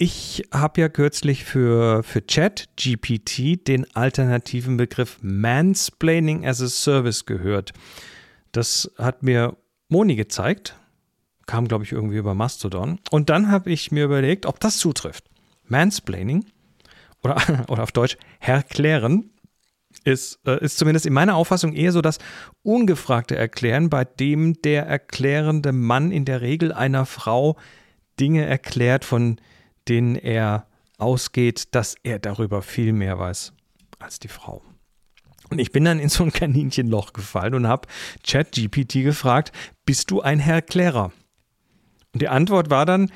Ich habe ja kürzlich für, für Chat GPT den alternativen Begriff Mansplaining as a Service gehört. Das hat mir Moni gezeigt. Kam, glaube ich, irgendwie über Mastodon. Und dann habe ich mir überlegt, ob das zutrifft. Mansplaining oder, oder auf Deutsch Herklären ist, äh, ist zumindest in meiner Auffassung eher so das ungefragte Erklären, bei dem der erklärende Mann in der Regel einer Frau Dinge erklärt, von denen er ausgeht, dass er darüber viel mehr weiß als die Frau. Und ich bin dann in so ein Kaninchenloch gefallen und habe ChatGPT gefragt, bist du ein Herr Klärer? Und die Antwort war dann,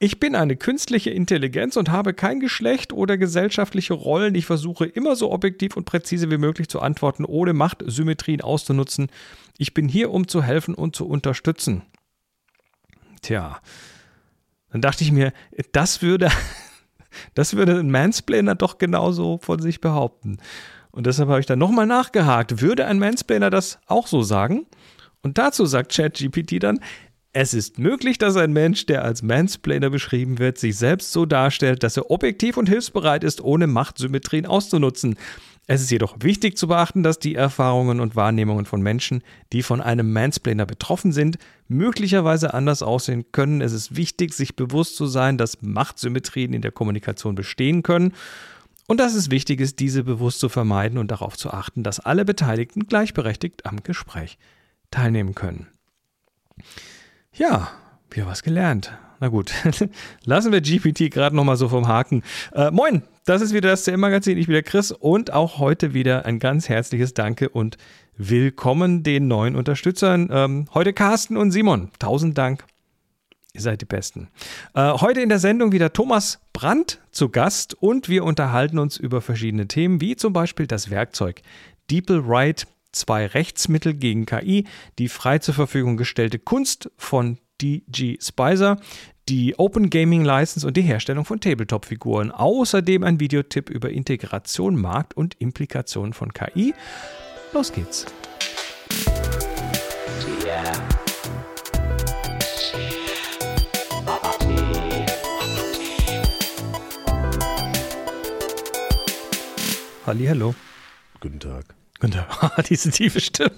ich bin eine künstliche Intelligenz und habe kein Geschlecht oder gesellschaftliche Rollen. Ich versuche immer so objektiv und präzise wie möglich zu antworten, ohne Machtsymmetrien auszunutzen. Ich bin hier, um zu helfen und zu unterstützen. Tja, dann dachte ich mir, das würde, das würde ein Mansplainer doch genauso von sich behaupten. Und deshalb habe ich dann nochmal nachgehakt. Würde ein Mansplainer das auch so sagen? Und dazu sagt ChatGPT dann, es ist möglich, dass ein Mensch, der als Mansplainer beschrieben wird, sich selbst so darstellt, dass er objektiv und hilfsbereit ist, ohne Machtsymmetrien auszunutzen. Es ist jedoch wichtig zu beachten, dass die Erfahrungen und Wahrnehmungen von Menschen, die von einem Mansplainer betroffen sind, möglicherweise anders aussehen können. Es ist wichtig, sich bewusst zu sein, dass Machtsymmetrien in der Kommunikation bestehen können und dass es wichtig ist, diese bewusst zu vermeiden und darauf zu achten, dass alle Beteiligten gleichberechtigt am Gespräch teilnehmen können. Ja, wir was gelernt. Na gut, lassen wir GPT gerade nochmal so vom Haken. Äh, moin, das ist wieder das CM-Magazin. Ich bin der Chris und auch heute wieder ein ganz herzliches Danke und willkommen den neuen Unterstützern. Ähm, heute Carsten und Simon. Tausend Dank. Ihr seid die Besten. Äh, heute in der Sendung wieder Thomas Brandt zu Gast und wir unterhalten uns über verschiedene Themen, wie zum Beispiel das Werkzeug DeepleWrite zwei Rechtsmittel gegen KI, die frei zur Verfügung gestellte Kunst von DG Spicer, die Open Gaming License und die Herstellung von Tabletop-Figuren. Außerdem ein Videotipp über Integration, Markt und Implikationen von KI. Los geht's. Yeah. Hallo. Guten Tag. Und diese tiefe Stimme.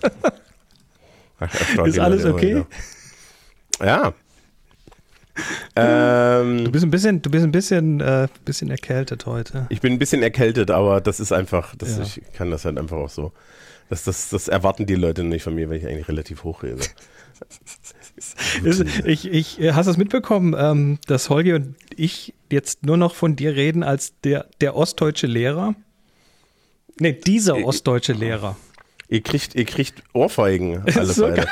ist alles okay? Ja. Ähm, du bist ein bisschen, du bist ein bisschen, äh, bisschen erkältet heute. Ich bin ein bisschen erkältet, aber das ist einfach, das, ja. ich kann das halt einfach auch so. Das, das, das erwarten die Leute nicht von mir, weil ich eigentlich relativ hoch rede. ich, ich, hast du das mitbekommen, ähm, dass Holger und ich jetzt nur noch von dir reden als der, der ostdeutsche Lehrer? Nee, dieser ihr, ostdeutsche Lehrer. Ihr kriegt, ihr kriegt Ohrfeigen. Alle so geil.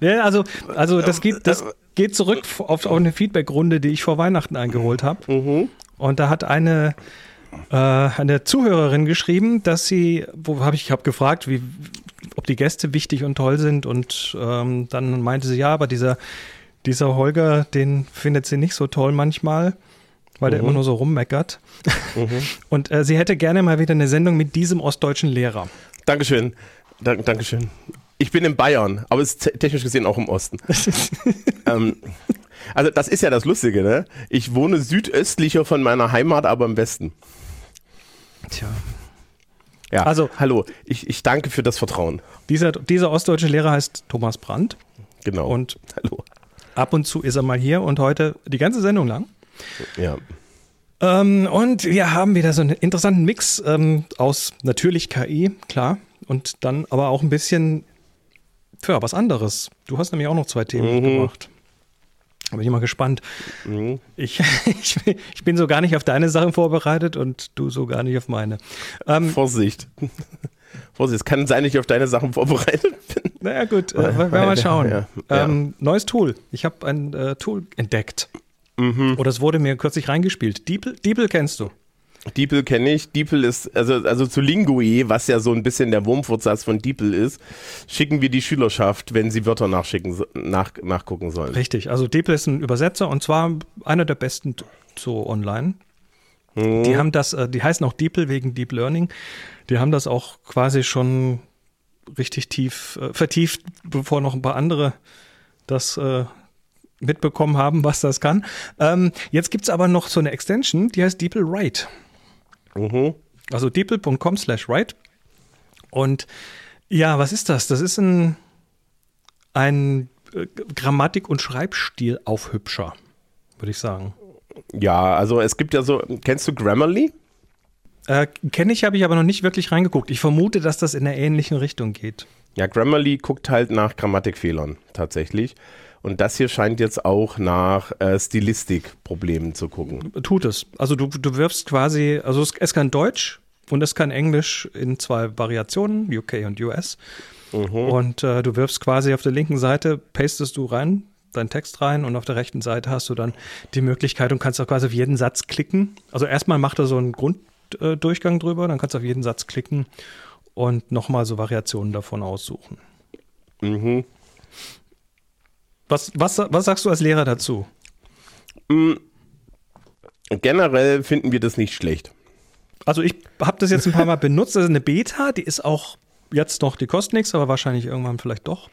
Ja, also, also das, geht, das geht zurück auf, auf eine Feedback-Runde, die ich vor Weihnachten eingeholt habe. Mhm. Und da hat eine, äh, eine Zuhörerin geschrieben, dass sie, wo habe ich, habe gefragt, wie, ob die Gäste wichtig und toll sind. Und ähm, dann meinte sie, ja, aber dieser, dieser Holger, den findet sie nicht so toll manchmal weil der immer mhm. nur so rummeckert. Mhm. Und äh, sie hätte gerne mal wieder eine Sendung mit diesem ostdeutschen Lehrer. Dankeschön. Dank, Dankeschön. Ich bin in Bayern, aber ist technisch gesehen auch im Osten. ähm, also das ist ja das Lustige, ne? Ich wohne südöstlicher von meiner Heimat, aber im Westen. Tja. Ja, also hallo, ich, ich danke für das Vertrauen. Dieser, dieser ostdeutsche Lehrer heißt Thomas Brandt. Genau. Und hallo. ab und zu ist er mal hier und heute die ganze Sendung lang ja. Ähm, und wir haben wieder so einen interessanten Mix ähm, aus natürlich KI, klar, und dann aber auch ein bisschen für was anderes. Du hast nämlich auch noch zwei Themen mhm. gemacht. Da bin ich mal gespannt. Mhm. Ich, ich, ich, bin so gar nicht auf deine Sachen vorbereitet und du so gar nicht auf meine. Ähm, Vorsicht. Vorsicht, es kann sein, dass ich auf deine Sachen vorbereitet bin. Naja, gut, äh, werden wir mal schauen. Ja, ja. Ähm, neues Tool. Ich habe ein äh, Tool entdeckt. Mhm. Oder es wurde mir kürzlich reingespielt. DeepL kennst du? DeepL kenne ich. DeepL ist, also, also zu Linguee, was ja so ein bisschen der Wurmfortsatz von DeepL ist, schicken wir die Schülerschaft, wenn sie Wörter nachschicken, nach, nachgucken sollen. Richtig, also DeepL ist ein Übersetzer und zwar einer der besten so online. Mhm. Die haben das, äh, die heißen auch DeepL wegen Deep Learning. Die haben das auch quasi schon richtig tief äh, vertieft, bevor noch ein paar andere das äh, mitbekommen haben, was das kann. Ähm, jetzt gibt es aber noch so eine Extension, die heißt DeepL Write. Mhm. Also deepl.com slash write. Und ja, was ist das? Das ist ein, ein äh, Grammatik- und Schreibstil-Aufhübscher, würde ich sagen. Ja, also es gibt ja so, kennst du Grammarly? Äh, Kenne ich, habe ich aber noch nicht wirklich reingeguckt. Ich vermute, dass das in einer ähnlichen Richtung geht. Ja, Grammarly guckt halt nach Grammatikfehlern tatsächlich. Und das hier scheint jetzt auch nach äh, Stilistikproblemen zu gucken. Tut es. Also du, du wirfst quasi, also es, es kann Deutsch und es kann Englisch in zwei Variationen, UK und US. Mhm. Und äh, du wirfst quasi auf der linken Seite, pastest du rein, deinen Text rein und auf der rechten Seite hast du dann die Möglichkeit und kannst auch quasi auf jeden Satz klicken. Also erstmal macht er so einen Grunddurchgang drüber, dann kannst du auf jeden Satz klicken und nochmal so Variationen davon aussuchen. Mhm. Was, was, was sagst du als Lehrer dazu? Mm, generell finden wir das nicht schlecht. Also ich habe das jetzt ein paar Mal benutzt. Das ist eine Beta, die ist auch jetzt noch, die kostet nichts, aber wahrscheinlich irgendwann vielleicht doch.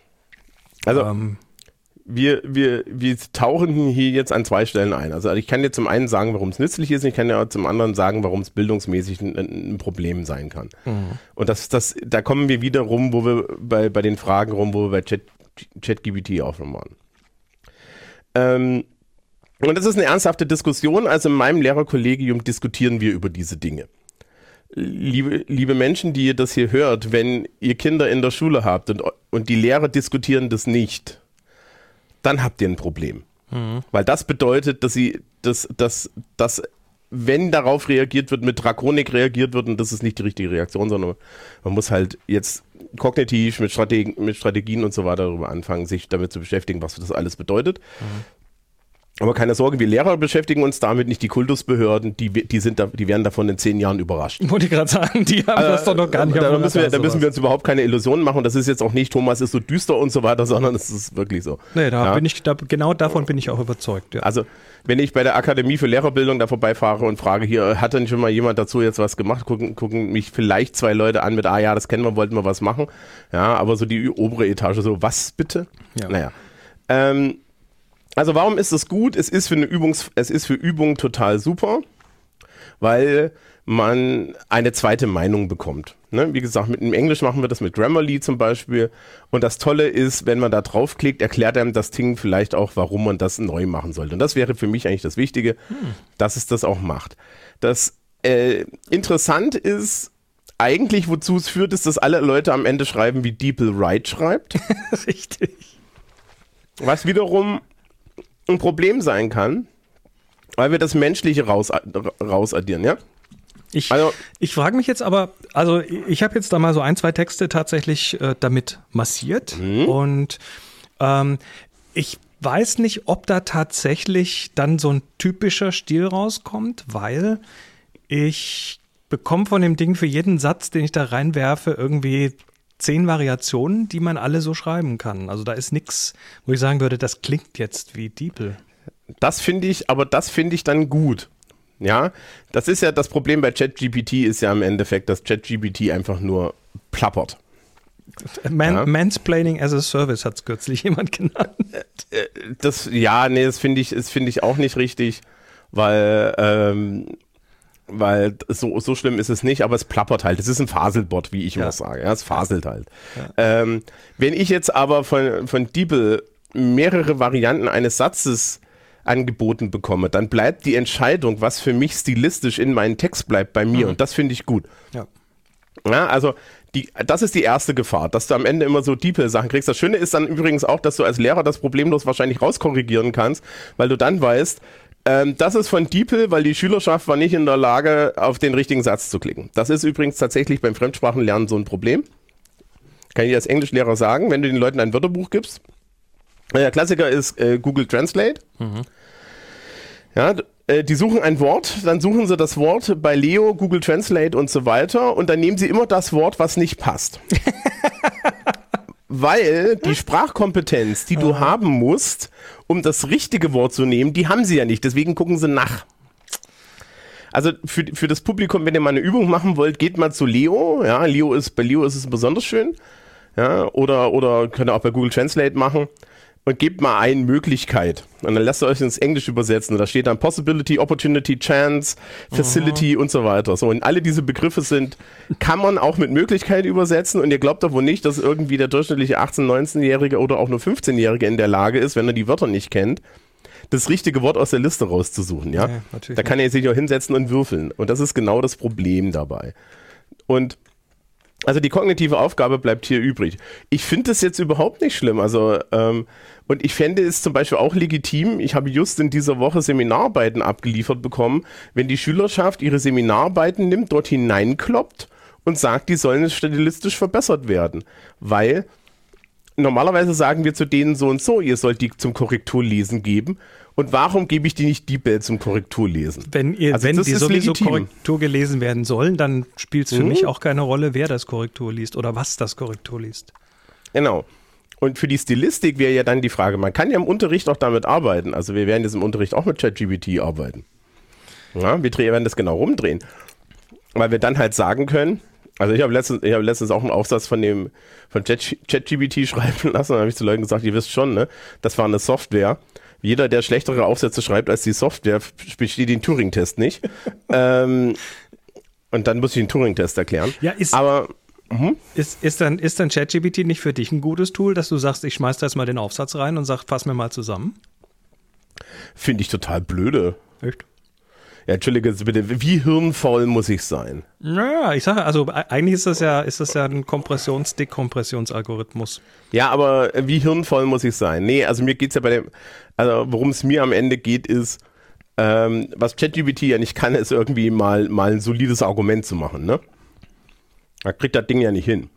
Also ähm, wir, wir, wir tauchen hier jetzt an zwei Stellen ein. Also ich kann dir zum einen sagen, warum es nützlich ist, ich kann dir zum anderen sagen, warum es bildungsmäßig ein, ein, Problem sein kann. Mhm. Und das, das, da kommen wir wieder rum, wo wir bei, bei den Fragen rum, wo wir bei Chat, ChatGPT auch schon waren. Ähm, und das ist eine ernsthafte Diskussion. Also in meinem Lehrerkollegium diskutieren wir über diese Dinge. Liebe, liebe Menschen, die ihr das hier hört, wenn ihr Kinder in der Schule habt und, und die Lehrer diskutieren das nicht, dann habt ihr ein Problem. Mhm. Weil das bedeutet, dass sie, dass, dass, dass, wenn darauf reagiert wird, mit Drakonik reagiert wird, und das ist nicht die richtige Reaktion, sondern man muss halt jetzt kognitiv mit, Strateg mit Strategien und so weiter darüber anfangen, sich damit zu beschäftigen, was das alles bedeutet. Mhm. Aber keine Sorge, wir Lehrer beschäftigen uns damit, nicht die Kultusbehörden, die, die, sind da, die werden davon in zehn Jahren überrascht. Wollte ich gerade sagen, die haben äh, das doch noch gar nicht. Da, müssen wir, da müssen wir uns überhaupt keine Illusionen machen. Das ist jetzt auch nicht, Thomas ist so düster und so weiter, sondern es ist wirklich so. Nee, da ja. bin ich, da, genau davon bin ich auch überzeugt. Ja. Also, wenn ich bei der Akademie für Lehrerbildung da vorbeifahre und frage, hier, hat denn schon mal jemand dazu jetzt was gemacht? Gucken, gucken mich vielleicht zwei Leute an mit, ah ja, das kennen wir, wollten wir was machen. Ja, aber so die obere Etage, so, was bitte? Ja. Naja. Ähm, also warum ist es gut? Es ist für eine Übungs es ist für Übungen total super, weil man eine zweite Meinung bekommt. Ne? Wie gesagt, mit dem Englisch machen wir das mit Grammarly zum Beispiel. Und das Tolle ist, wenn man da draufklickt, erklärt einem das Ding vielleicht auch, warum man das neu machen sollte. Und das wäre für mich eigentlich das Wichtige, hm. dass es das auch macht. Das äh, interessant ist, eigentlich, wozu es führt, ist, dass alle Leute am Ende schreiben, wie DeepL Write schreibt. Richtig. Was wiederum ein Problem sein kann, weil wir das Menschliche raus, rausaddieren, ja? Ich, also, ich frage mich jetzt aber, also ich habe jetzt da mal so ein, zwei Texte tatsächlich äh, damit massiert mhm. und ähm, ich weiß nicht, ob da tatsächlich dann so ein typischer Stil rauskommt, weil ich bekomme von dem Ding für jeden Satz, den ich da reinwerfe, irgendwie zehn Variationen, die man alle so schreiben kann. Also da ist nichts, wo ich sagen würde, das klingt jetzt wie DeepL. Das finde ich, aber das finde ich dann gut. Ja, das ist ja das Problem bei ChatGPT ist ja im Endeffekt, dass ChatGPT einfach nur plappert. Man, ja. Mansplaining as a Service hat es kürzlich jemand genannt. Äh, das, ja, nee, das finde ich, das ich auch nicht richtig, weil ähm, weil so, so schlimm ist es nicht, aber es plappert halt. Es ist ein Faselbot, wie ich ja. immer sage. Ja, es faselt halt. Ja. Ähm, wenn ich jetzt aber von, von DeepL mehrere Varianten eines Satzes angeboten bekomme, dann bleibt die Entscheidung, was für mich stilistisch in meinem Text bleibt, bei mir. Mhm. Und das finde ich gut. Ja. ja also die, das ist die erste Gefahr, dass du am Ende immer so DeepL-Sachen kriegst. Das Schöne ist dann übrigens auch, dass du als Lehrer das problemlos wahrscheinlich rauskorrigieren kannst, weil du dann weißt, ähm, das ist von DeepL, weil die Schülerschaft war nicht in der Lage, auf den richtigen Satz zu klicken. Das ist übrigens tatsächlich beim Fremdsprachenlernen so ein Problem. Kann ich als Englischlehrer sagen, wenn du den Leuten ein Wörterbuch gibst. Der Klassiker ist äh, Google Translate. Mhm. Ja, äh, die suchen ein Wort, dann suchen sie das Wort bei Leo, Google Translate und so weiter und dann nehmen sie immer das Wort, was nicht passt. weil die Sprachkompetenz, die du haben musst, um das richtige Wort zu nehmen, die haben sie ja nicht. Deswegen gucken sie nach. Also für, für das Publikum, wenn ihr mal eine Übung machen wollt, geht mal zu Leo. Ja, Leo ist, bei Leo ist es besonders schön. Ja, oder, oder könnt ihr auch bei Google Translate machen. Und gebt mal ein Möglichkeit. Und dann lasst ihr euch ins Englisch übersetzen. Da steht dann Possibility, Opportunity, Chance, Facility und so weiter. So, und alle diese Begriffe sind, kann man auch mit Möglichkeit übersetzen. Und ihr glaubt doch wohl nicht, dass irgendwie der durchschnittliche 18-, 19-Jährige oder auch nur 15-Jährige in der Lage ist, wenn er die Wörter nicht kennt, das richtige Wort aus der Liste rauszusuchen, ja? Ja, da kann er sich auch hinsetzen und würfeln. Und das ist genau das Problem dabei. Und also die kognitive Aufgabe bleibt hier übrig. Ich finde das jetzt überhaupt nicht schlimm. Also ähm, und ich fände es zum Beispiel auch legitim. Ich habe just in dieser Woche Seminararbeiten abgeliefert bekommen, wenn die Schülerschaft ihre Seminararbeiten nimmt, dort hineinkloppt und sagt, die sollen stilistisch verbessert werden, weil normalerweise sagen wir zu denen so und so, ihr sollt die zum Korrekturlesen geben. Und warum gebe ich die nicht die Bell zum Korrekturlesen? Wenn, ihr, Also wenn die sowieso legitim. Korrektur gelesen werden sollen, dann spielt es für Mhm. mich auch keine Rolle, wer das Korrektur liest oder was das Korrektur liest. Genau. Und für die Stilistik wäre ja dann die Frage, man kann ja im Unterricht auch damit arbeiten. Also wir werden jetzt im Unterricht auch mit ChatGPT arbeiten. Ja, wir werden das genau rumdrehen. Weil wir dann halt sagen können, also ich habe letztens, ich habe letztens auch einen Aufsatz von dem von Chat- ChatGPT schreiben lassen, da habe ich zu Leuten gesagt, ihr wisst schon, ne, das war eine Software. Jeder, der schlechtere Aufsätze schreibt als die Software, besteht den Turing-Test nicht. ähm, und dann muss ich den Turing-Test erklären. Ja, ist- Aber Ist, ist, dann, ist dann ChatGPT nicht für dich ein gutes Tool, dass du sagst, ich schmeiß da jetzt mal den Aufsatz rein und sag, fass mir mal zusammen? finde ich total blöde. Echt? Ja, entschuldige bitte, wie hirnfaul muss ich sein? Naja, ich sage, also e- eigentlich ist das ja, ist das ja ein Kompressions-Dekompressionsalgorithmus. Ja, aber wie hirnvoll muss ich sein? Nee, also mir geht's ja bei dem, also worum es mir am Ende geht, ist, ähm, was ChatGPT ja nicht kann, ist irgendwie mal, mal ein solides Argument zu machen, ne? Da kriegt das Ding ja nicht hin.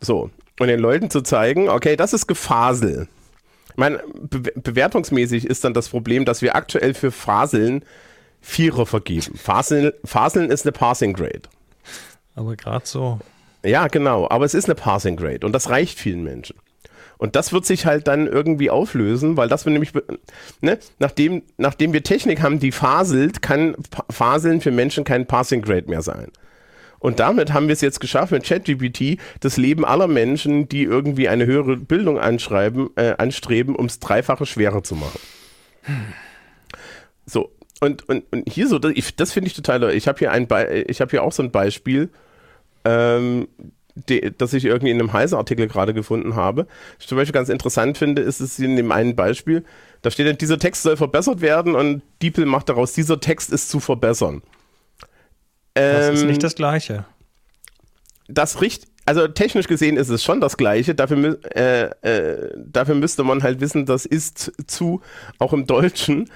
So. Und den Leuten zu zeigen, okay, das ist Gefasel. Ich meine, be bewertungsmäßig ist dann das Problem, dass wir aktuell für Faseln Vierer vergeben. Faseln, Faseln ist eine Passing Grade. Aber gerade so. Ja, genau. Aber es ist eine Passing Grade und das reicht vielen Menschen. Und das wird sich halt dann irgendwie auflösen, weil das wir nämlich, ne, nachdem, nachdem wir Technik haben, die faselt, kann Faseln für Menschen kein Passing Grade mehr sein. Und damit haben wir es jetzt geschafft mit ChatGPT, das Leben aller Menschen, die irgendwie eine höhere Bildung anschreiben, äh, anstreben, ums Dreifache schwerer zu machen. So, und, und, und hier so, das, das finde ich total, ich habe hier ein, Be ich habe hier auch so ein Beispiel, ähm, de, das ich irgendwie in einem Heise-Artikel gerade gefunden habe. Was ich zum Beispiel ganz interessant finde, ist es in dem einen Beispiel, da steht dann, dieser Text soll verbessert werden und DeepL macht daraus, dieser Text ist zu verbessern. Das ist Ähm, nicht das Gleiche. das richt, also technisch gesehen ist es schon das Gleiche. Dafür, äh, äh, dafür müsste man halt wissen, dass ist zu auch im Deutschen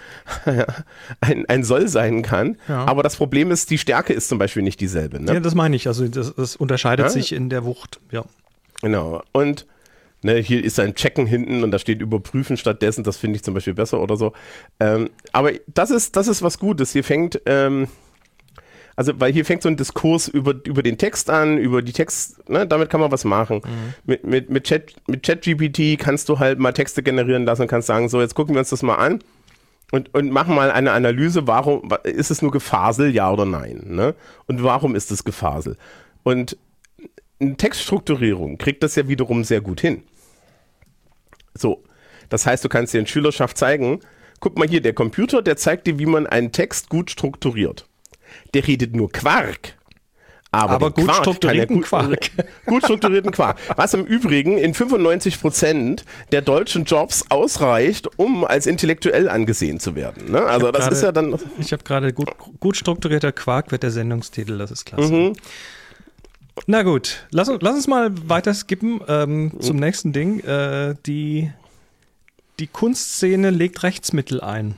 ein, ein soll sein kann. Ja. Aber das Problem ist, die Stärke ist zum Beispiel nicht dieselbe. Ne? Ja, das meine ich. Also das, das unterscheidet Ja. sich in der Wucht. Ja. Genau. Und ne, hier ist ein Checken hinten und da steht überprüfen stattdessen. Das finde ich zum Beispiel besser oder so. Ähm, aber das ist, das ist was Gutes. Hier fängt, ähm, also, weil hier fängt so ein Diskurs über, über den Text an, über die Text, ne, damit kann man was machen. Mit, mit, mit, Chat, mit ChatGPT kannst du halt mal Texte generieren lassen und kannst sagen, so, jetzt gucken wir uns das mal an und, und machen mal eine Analyse, warum wa- ist es nur Gefasel, ja oder nein? Ne? Und warum ist es Gefasel? Und eine Textstrukturierung kriegt das ja wiederum sehr gut hin. So, das heißt, du kannst dir in Schülerschaft zeigen, guck mal hier, der Computer, der zeigt dir, wie man einen Text gut strukturiert. Der redet nur Quark. Aber, Aber gut Quark er strukturierten gut, Quark. Gut strukturierten Quark. Was im Übrigen in 95% der deutschen Jobs ausreicht, um als intellektuell angesehen zu werden. Ne? Also das gerade- ist ja dann. Ich habe gerade gut, gut strukturierter Quark wird der Sendungstitel, das ist klasse. Mhm. Na gut, lass, uns- lass uns mal weiter skippen ähm, Mhm. zum nächsten Ding. Äh, die, die Kunstszene legt Rechtsmittel ein.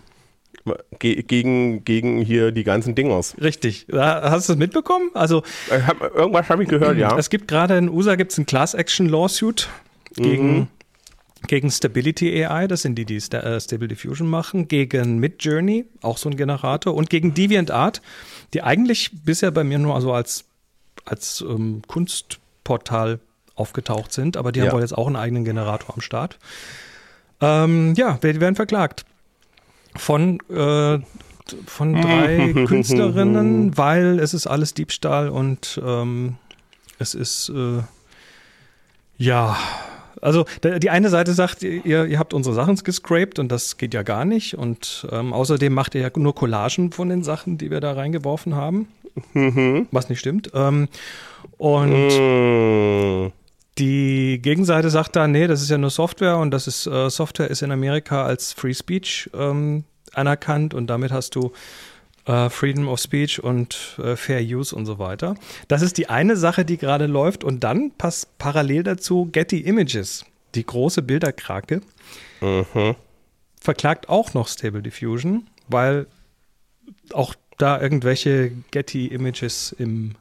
Ge gegen, gegen hier die ganzen Dingers. Richtig. Hast du das mitbekommen? Also hab, irgendwas habe ich gehört, ja. es gibt gerade in USA gibt's ein Class Action Lawsuit gegen, Mhm. gegen Stability AI, das sind die, die äh, Stable Diffusion machen, gegen Midjourney, auch so ein Generator, und gegen DeviantArt, die eigentlich bisher bei mir nur also als, als ähm, Kunstportal aufgetaucht sind, aber die Ja. haben wohl jetzt auch einen eigenen Generator am Start. Ähm, ja, die werden verklagt von, äh, von drei Künstlerinnen, weil es ist alles Diebstahl und ähm, es ist äh, ja Also die eine Seite sagt, ihr, ihr habt unsere Sachen gescraped und das geht ja gar nicht. Und ähm, außerdem macht ihr ja nur Collagen von den Sachen, die wir da reingeworfen haben. Mhm. Was nicht stimmt. Ähm, und mhm. Die Gegenseite sagt da, nee, das ist ja nur Software und das ist äh, Software ist in Amerika als Free Speech ähm, anerkannt und damit hast du äh, Freedom of Speech und äh, Fair Use und so weiter. Das ist die eine Sache, die gerade läuft. Und dann passt parallel dazu Getty Images, die große Bilderkrake, mhm. verklagt auch noch Stable Diffusion, weil auch da irgendwelche Getty Images im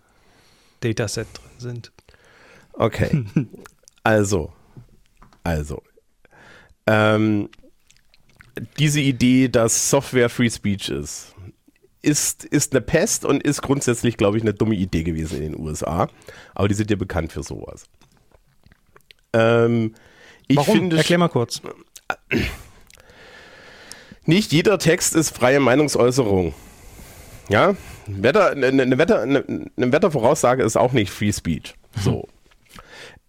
Dataset drin sind. Okay. also, also. Ähm, diese Idee, dass Software Free Speech ist, ist, ist eine Pest und ist grundsätzlich, glaube ich, eine dumme Idee gewesen in den USA. Aber die sind ja bekannt für sowas. Ähm, Warum? Finde, Erklär mal kurz. Nicht jeder Text ist freie Meinungsäußerung. Ja, Wetter, eine, eine, Wetter, eine, eine Wettervoraussage ist auch nicht Free Speech. So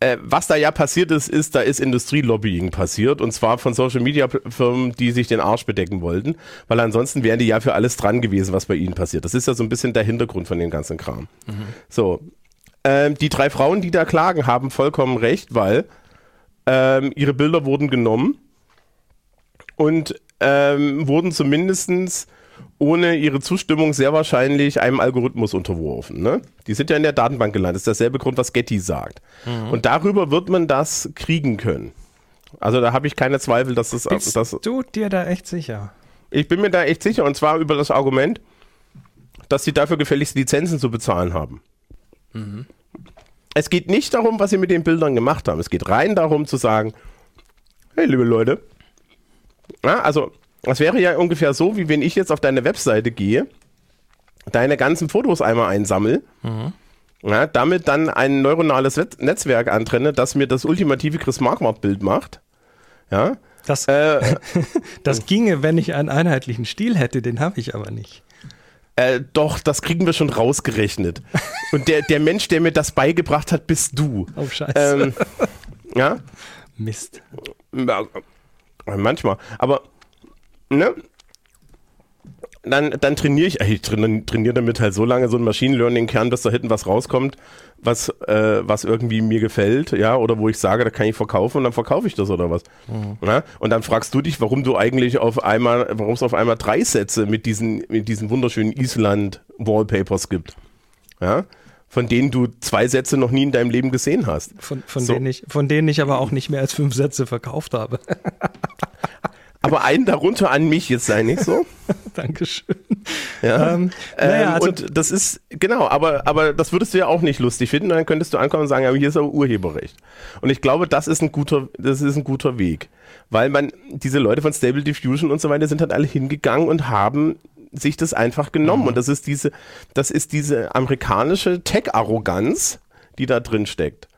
äh, was da ja passiert ist, ist, da ist Industrielobbying passiert und zwar von Social Media Firmen, die sich den Arsch bedecken wollten, weil ansonsten wären die ja für alles dran gewesen, was bei ihnen passiert. Das ist ja so ein bisschen der Hintergrund von dem ganzen Kram. Mhm. So. Ähm, die drei Frauen, die da klagen, haben vollkommen recht, weil ähm, ihre Bilder wurden genommen und ähm, wurden zumindestens ohne ihre Zustimmung sehr wahrscheinlich einem Algorithmus unterworfen. Ne? Die sind ja in der Datenbank gelandet. Das ist derselbe Grund, was Getty sagt. Mhm. Und darüber wird man das kriegen können. Also da habe ich keine Zweifel, dass das... Bist das, du dir da echt sicher? Ich bin mir da echt sicher. Und zwar über das Argument, dass sie dafür gefälligst Lizenzen zu bezahlen haben. Mhm. Es geht nicht darum, was sie mit den Bildern gemacht haben. Es geht rein darum zu sagen, hey, liebe Leute, ja, also das wäre ja ungefähr so, wie wenn ich jetzt auf deine Webseite gehe, deine ganzen Fotos einmal einsammle, mhm. ja, damit dann ein neuronales Netzwerk antrenne, das mir das ultimative Chris Marquardt-Bild macht. Ja. Das, äh, das ginge, wenn ich einen einheitlichen Stil hätte, den habe ich aber nicht. Äh, doch, das kriegen wir schon rausgerechnet. Und der, der Mensch, der mir das beigebracht hat, bist du. Oh, scheiße. Ähm, ja? Mist. manchmal. Aber ne? Dann, dann trainiere ich, ich trainiere damit halt so lange so ein Machine Learning-Kern, bis da hinten was rauskommt, was, äh, was irgendwie mir gefällt, ja, oder wo ich sage, da kann ich verkaufen und dann verkaufe ich das oder was. Mhm. Ja? Und dann fragst du dich, warum du eigentlich auf einmal, warum es auf einmal drei Sätze mit diesen, mit diesen wunderschönen Island-Wallpapers gibt. Ja von denen du zwei Sätze noch nie in deinem Leben gesehen hast. Von, von, so. denen, ich, von denen ich aber auch nicht mehr als fünf Sätze verkauft habe. aber einen darunter an mich jetzt sei nicht so. Dankeschön. Ja. Ähm, naja, ähm, also und das ist, genau, aber, aber das würdest du ja auch nicht lustig finden. Dann könntest du ankommen und sagen, aber hier ist aber Urheberrecht. Und ich glaube, das ist ein guter, das ist ein guter Weg. Weil man, diese Leute von Stable Diffusion und so weiter sind halt alle hingegangen und haben sich das einfach genommen. Mhm. Und das ist diese, das ist diese amerikanische Tech-Arroganz, die da drin steckt.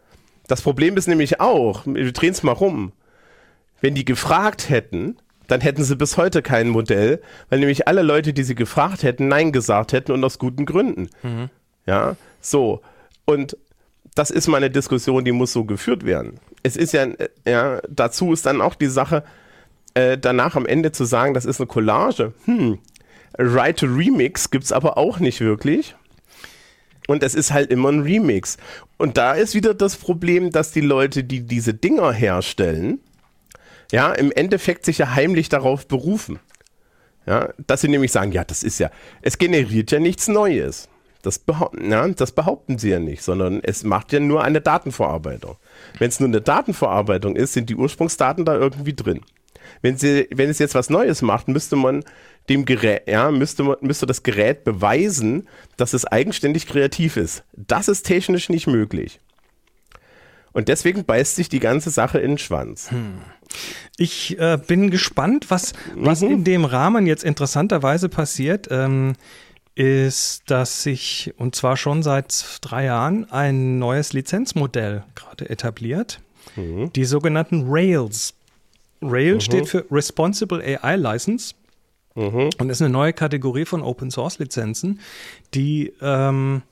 Das Problem ist nämlich auch, wir drehen es mal rum, wenn die gefragt hätten, dann hätten sie bis heute kein Modell, weil nämlich alle Leute, die sie gefragt hätten, Nein gesagt hätten und aus guten Gründen. Mhm. Ja, so. Und das ist mal eine Diskussion, die muss so geführt werden. Es ist ja, ja, dazu ist dann auch die Sache, äh, danach am Ende zu sagen, das ist eine Collage. Hm, Right to Remix gibt es aber auch nicht wirklich. Und es ist halt immer ein Remix. Und da ist wieder das Problem, dass die Leute, die diese Dinger herstellen, ja, im Endeffekt sich ja heimlich darauf berufen. Ja, dass sie nämlich sagen, ja, das ist ja, es generiert ja nichts Neues. Das, behau ja, das behaupten sie ja nicht, sondern es macht ja nur eine Datenverarbeitung. Wenn es nur eine Datenverarbeitung ist, sind die Ursprungsdaten da irgendwie drin. Wenn, sie, wenn es jetzt was Neues macht, müsste man dem Gerät, ja, müsste, müsste das Gerät beweisen, dass es eigenständig kreativ ist. Das ist technisch nicht möglich. Und deswegen beißt sich die ganze Sache in den Schwanz. Hm. Ich äh, bin gespannt, was, was mhm. in dem Rahmen jetzt interessanterweise passiert. Ähm, ist, dass sich, und zwar schon seit drei Jahren, ein neues Lizenzmodell gerade etabliert. Mhm. Die sogenannten Rails. Rail mhm. steht für Responsible AI License mhm. und ist eine neue Kategorie von Open Source Lizenzen, die ähm,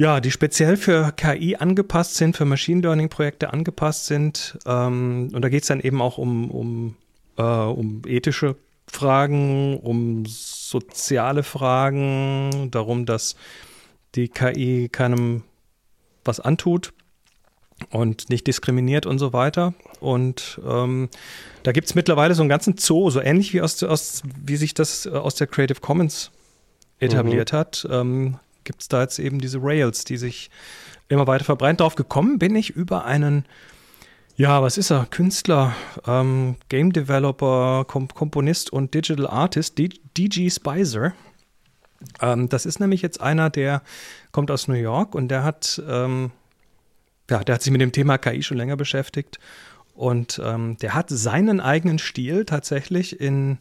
Ja, die speziell für KI angepasst sind, für Machine Learning-Projekte angepasst sind. Ähm, und da geht es dann eben auch um, um, äh, um ethische Fragen, um soziale Fragen, darum, dass die KI keinem was antut und nicht diskriminiert und so weiter. Und ähm, da gibt es mittlerweile so einen ganzen Zoo, so ähnlich wie, aus, aus, wie sich das aus der Creative Commons etabliert mhm. hat. Ähm, gibt es da jetzt eben diese Rails, die sich immer weiter verbreiten. Darauf gekommen bin ich über einen, ja, was ist er? Künstler, ähm, Game Developer, Kom Komponist und Digital Artist, DG Spicer. Ähm, das ist nämlich jetzt einer, der kommt aus New York und der hat, ähm, ja, der hat sich mit dem Thema KI schon länger beschäftigt und ähm, der hat seinen eigenen Stil tatsächlich in,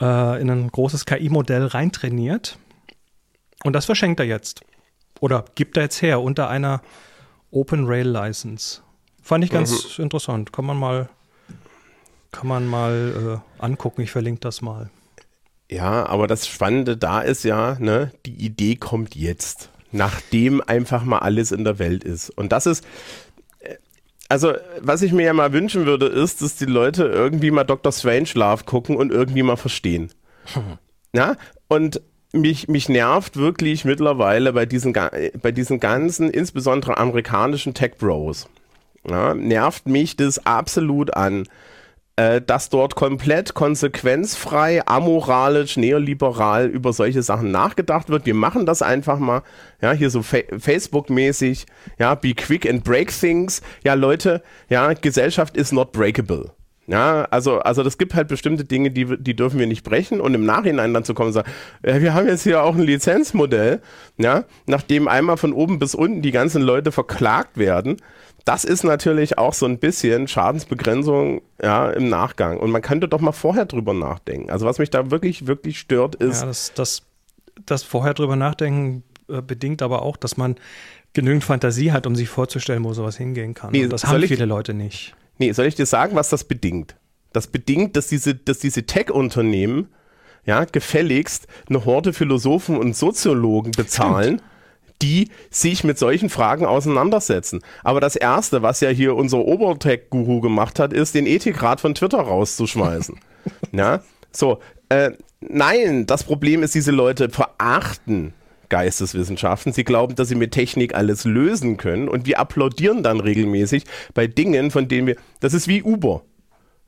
äh, in ein großes KI-Modell reintrainiert und das verschenkt er jetzt. Oder gibt er jetzt her unter einer Open Rail License. Fand ich ganz mhm. interessant. Kann man mal, kann man mal äh, angucken. Ich verlinke das mal. Ja, aber das Spannende da ist ja, ne, die Idee kommt jetzt, nachdem einfach mal alles in der Welt ist. Und das ist, äh, also, was ich mir ja mal wünschen würde, ist, dass die Leute irgendwie mal Dr. Strangelove gucken und irgendwie mal verstehen. Hm. Ja, und mich, mich nervt wirklich mittlerweile bei diesen, bei diesen ganzen, insbesondere amerikanischen Tech Bros. Ja, nervt mich das absolut an, äh, dass dort komplett konsequenzfrei, amoralisch, neoliberal über solche Sachen nachgedacht wird. Wir machen das einfach mal, ja, hier so Fa Facebook-mäßig, ja, be quick and break things. Ja, Leute, ja, Gesellschaft is not breakable. Ja, also, also das gibt halt bestimmte Dinge, die, die dürfen wir nicht brechen und im Nachhinein dann zu kommen und sagen, ja, wir haben jetzt hier auch ein Lizenzmodell, ja, nachdem einmal von oben bis unten die ganzen Leute verklagt werden. Das ist natürlich auch so ein bisschen Schadensbegrenzung ja, im Nachgang. Und man könnte doch mal vorher drüber nachdenken. Also was mich da wirklich, wirklich stört, ist. Ja, das, das, das vorher drüber nachdenken äh, bedingt aber auch, dass man genügend Fantasie hat, um sich vorzustellen, wo sowas hingehen kann. Nee, das haben viele Leute nicht. Nee, soll ich dir sagen, was das bedingt? Das bedingt, dass diese, dass diese Tech-Unternehmen ja, gefälligst eine Horde Philosophen und Soziologen bezahlen, Stimmt. die sich mit solchen Fragen auseinandersetzen. Aber das Erste, was ja hier unser Obertech-Guru gemacht hat, ist, den Ethikrat von Twitter rauszuschmeißen. ja, so. Äh, nein, das Problem ist, diese Leute verachten Geisteswissenschaften. Sie glauben, dass sie mit Technik alles lösen können und wir applaudieren dann regelmäßig bei Dingen, von denen wir, das ist wie Uber.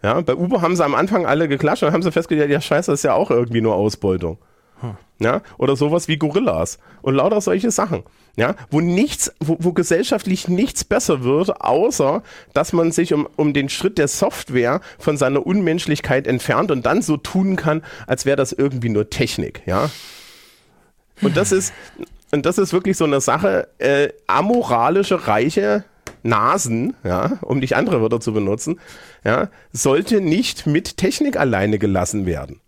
Ja, bei Uber haben sie am Anfang alle geklatscht und haben sie festgestellt, ja scheiße, das ist ja auch irgendwie nur Ausbeutung. Hm. Ja, oder sowas wie Gorillas und lauter solche Sachen. Ja, wo nichts, wo, wo gesellschaftlich nichts besser wird, außer dass man sich um, um den Schritt der Software von seiner Unmenschlichkeit entfernt und dann so tun kann, als wäre das irgendwie nur Technik. Ja, und das ist, und das ist wirklich so eine Sache, äh, amoralische, reiche Nasen, ja, um nicht andere Wörter zu benutzen, ja, sollte nicht mit Technik alleine gelassen werden.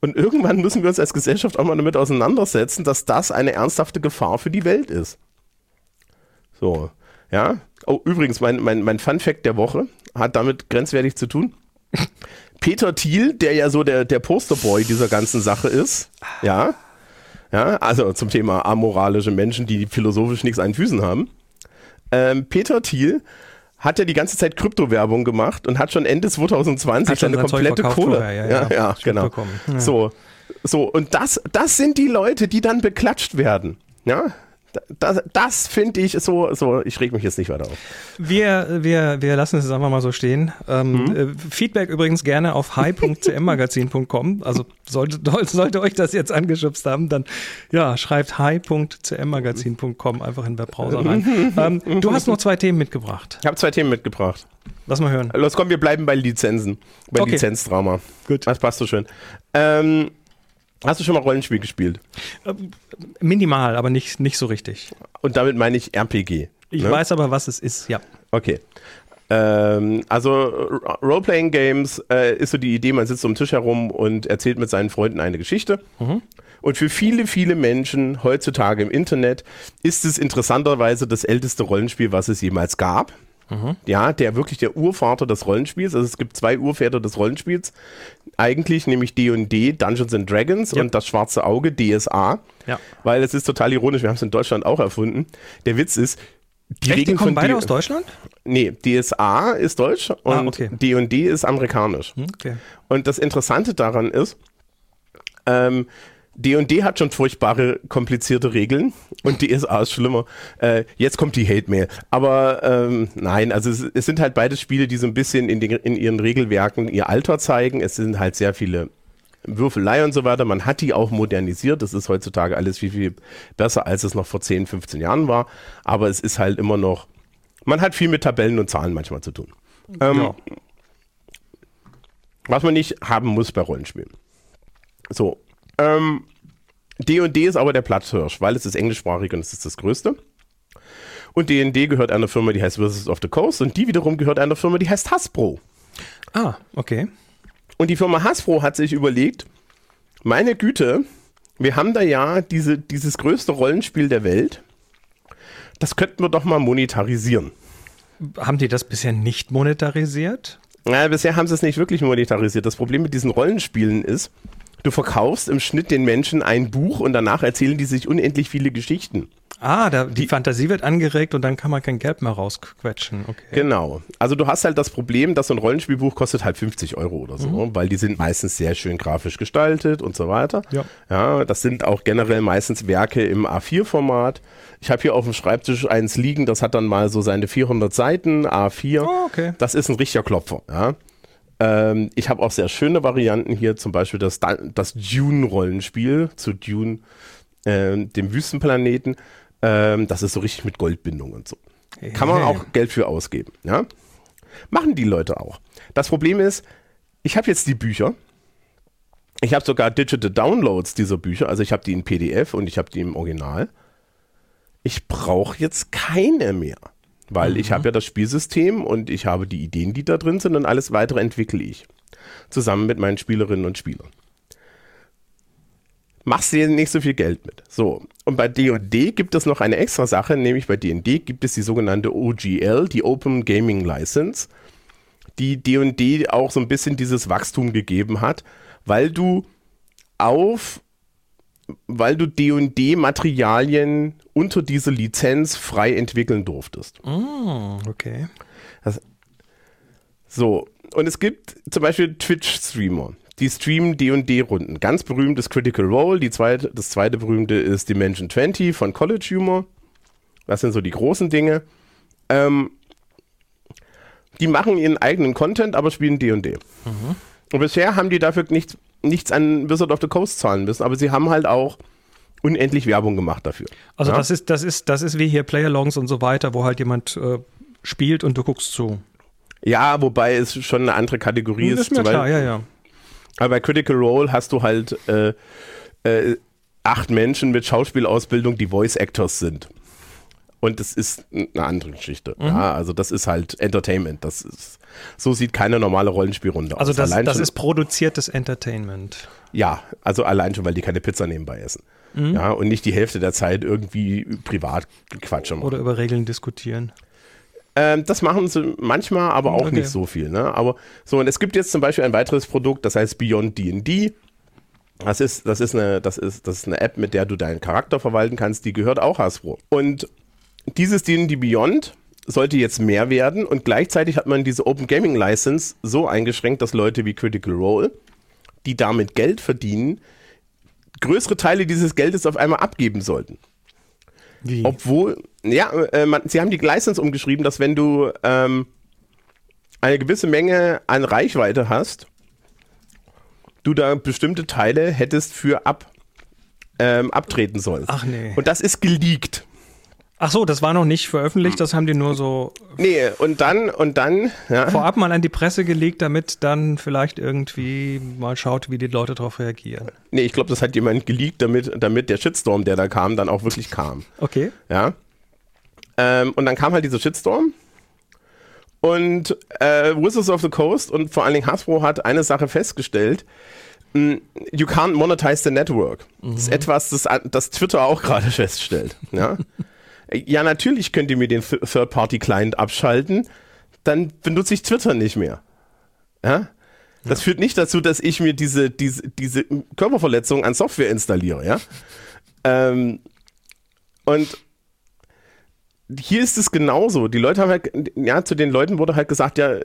Und irgendwann müssen wir uns als Gesellschaft auch mal damit auseinandersetzen, dass das eine ernsthafte Gefahr für die Welt ist. So, ja. Oh, übrigens, mein, mein, mein Fun Fact der Woche hat damit grenzwertig zu tun. Peter Thiel, der ja so der, der Posterboy dieser ganzen Sache ist, ja, ja, also zum Thema amoralische Menschen, die philosophisch nichts an den Füßen haben. Ähm, Peter Thiel hat ja die ganze Zeit Kryptowerbung gemacht und hat schon Ende 2020 schon eine komplette Kohle. Vorher, ja, ja, ja, genau. So, so und das, das sind die Leute, die dann beklatscht werden. Ja, das, das finde ich so, so, ich reg mich jetzt nicht weiter auf. Wir, wir, wir lassen es jetzt einfach mal so stehen. Ähm, mhm. äh, Feedback übrigens gerne auf hi.cmmagazin.com. Also sollte, sollte euch das jetzt angeschubst haben, dann ja, schreibt hi.cmmagazin.com einfach in den Webbrowser rein. ähm, du hast noch zwei Themen mitgebracht. Ich habe zwei Themen mitgebracht. Lass mal hören. Los, komm, wir bleiben bei Lizenzen. Bei okay. Lizenzdrama. Gut. Das passt so schön. Ähm, Hast du schon mal Rollenspiel gespielt? Ähm, minimal, aber nicht, nicht so richtig. Und damit meine ich RPG. Ich ne? weiß aber, was es ist, ja. Okay. Ähm, also Roleplaying Games äh, ist so die Idee, man sitzt um den Tisch herum und erzählt mit seinen Freunden eine Geschichte. Mhm. Und für viele, viele Menschen heutzutage im Internet ist es interessanterweise das älteste Rollenspiel, was es jemals gab. Ja, der wirklich der Urvater des Rollenspiels. Also es gibt zwei Urväter des Rollenspiels. Eigentlich nämlich D&D, Dungeons and Dragons Ja. und das schwarze Auge, DSA. Ja. Weil es ist total ironisch, wir haben es in Deutschland auch erfunden. Der Witz ist, die Echt, die kommen von beide D- aus Deutschland? Nee, DSA ist deutsch und Ah, okay. D&D ist amerikanisch. Hm, Okay. Und das Interessante daran ist, ähm, D&D hat schon furchtbare, komplizierte Regeln und DSA ist schlimmer. Äh, jetzt kommt die Hate-Mail. Aber ähm, nein, also es, es sind halt beide Spiele, die so ein bisschen in, den, in ihren Regelwerken ihr Alter zeigen. Es sind halt sehr viele Würfelei und so weiter. Man hat die auch modernisiert. Das ist heutzutage alles viel, viel besser, als es noch vor 10, 15 Jahren war. Aber es ist halt immer noch, man hat viel mit Tabellen und Zahlen manchmal zu tun. Ähm, ja. was man nicht haben muss bei Rollenspielen. So. Ähm, D&D ist aber der Platzhirsch, weil es ist englischsprachig und es ist das Größte. Und D&D gehört einer Firma, die heißt Wizards of the Coast und die wiederum gehört einer Firma, die heißt Hasbro. Ah, okay. Und die Firma Hasbro hat sich überlegt, meine Güte, wir haben da ja diese, dieses größte Rollenspiel der Welt. Das könnten wir doch mal monetarisieren. Haben die das bisher nicht monetarisiert? Naja, bisher haben sie es nicht wirklich monetarisiert. Das Problem mit diesen Rollenspielen ist, du verkaufst im Schnitt den Menschen ein Buch und danach erzählen die sich unendlich viele Geschichten. Ah, da, die, Fantasie wird angeregt und dann kann man kein Geld mehr rausquetschen. Okay. Genau. Also du hast halt das Problem, dass so ein Rollenspielbuch kostet halt 50 Euro oder so, weil die sind meistens sehr schön grafisch gestaltet und so weiter. Ja. Ja, das sind auch generell meistens Werke im A4-Format. Ich habe hier auf dem Schreibtisch eins liegen, das hat dann mal so seine 400 Seiten, A4. Oh, okay. Das ist ein richtiger Klopfer, ja. Ähm, ich habe auch sehr schöne Varianten hier, zum Beispiel das, Da- das Dune-Rollenspiel zu Dune, ähm, dem Wüstenplaneten. Ähm, das ist so richtig mit Goldbindung und so. Kann man auch Geld für ausgeben, ja. Machen die Leute auch. Das Problem ist, ich habe jetzt die Bücher. Ich habe sogar Digital Downloads dieser Bücher, also ich habe die in PDF und ich habe die im Original. Ich brauche jetzt keine mehr, weil ich habe ja das Spielsystem und ich habe die Ideen, die da drin sind und alles weitere entwickle ich zusammen mit meinen Spielerinnen und Spielern. Machst dir nicht so viel Geld mit. So, und bei D&D gibt es noch eine extra Sache, nämlich bei D&D gibt es die sogenannte OGL, die Open Gaming License, die D&D auch so ein bisschen dieses Wachstum gegeben hat, weil du auf weil du D&D-Materialien unter diese Lizenz frei entwickeln durftest. Mm, okay. So, und es gibt zum Beispiel Twitch-Streamer, die streamen D&D-Runden. Ganz berühmt ist Critical Role, die zweite, das zweite berühmte ist Dimension 20 von College Humor. Das sind so die großen Dinge. Ähm, die machen ihren eigenen Content, aber spielen D&D. Und bisher haben die dafür nichts, nichts an Wizard of the Coast zahlen müssen, aber sie haben halt auch unendlich Werbung gemacht dafür. Also Ja? das ist, das ist, das ist wie hier Playalongs und so weiter, wo halt jemand äh, spielt und du guckst zu. Ja, wobei es schon eine andere Kategorie ist. ist mir klar, ja, ja. Aber bei Critical Role hast du halt äh, äh, acht Menschen mit Schauspielausbildung, die Voice Actors sind. Und das ist eine andere Geschichte. Mhm. Ja, also das ist halt Entertainment. Das ist, so sieht keine normale Rollenspielrunde Also aus. das, Allein das schon, ist produziertes Entertainment. ja, also allein schon, weil die keine Pizza nebenbei essen. Mhm. Ja, und nicht die Hälfte der Zeit irgendwie privat Quatsch machen. Oder über Regeln diskutieren. Ähm, das machen sie manchmal, aber auch Okay. nicht so viel. Ne? Aber so, und es gibt jetzt zum Beispiel ein weiteres Produkt, das heißt Beyond D&D. Das ist, das, ist eine, das, ist, das ist eine App, mit der du deinen Charakter verwalten kannst, die gehört auch Hasbro. Und dieses D&D Beyond sollte jetzt mehr werden und gleichzeitig hat man diese Open Gaming License so eingeschränkt, dass Leute wie Critical Role, die damit Geld verdienen, größere Teile dieses Geldes auf einmal abgeben sollten. Wie? Obwohl, ja, äh, man, sie haben die License umgeschrieben, dass wenn du ähm, eine gewisse Menge an Reichweite hast, du da bestimmte Teile hättest für ab, ähm, abtreten sollen. Ach nee. Und das ist geleakt. Ach so, das war noch nicht veröffentlicht, das haben die nur so Nee, und dann, und dann, ja, vorab mal an die Presse gelegt, damit dann vielleicht irgendwie mal schaut, wie die Leute darauf reagieren. nee, ich glaube, das hat jemand geleakt, damit, damit der Shitstorm, der da kam, dann auch wirklich kam. Okay. Ja. Ähm, und dann kam halt dieser Shitstorm. Und äh, Wizards of the Coast und vor allen Dingen Hasbro hat eine Sache festgestellt. mh, You can't monetize the network. Das ist etwas, das, das Twitter auch gerade feststellt. Ja? Ja, natürlich könnt ihr mir den Third-Party-Client abschalten, dann benutze ich Twitter nicht mehr. Ja? Das ja. führt nicht dazu, dass ich mir diese, diese, diese Körperverletzung an Software installiere, ja. ähm, und hier ist es genauso. Die Leute haben halt, ja, zu den Leuten wurde halt gesagt, ja,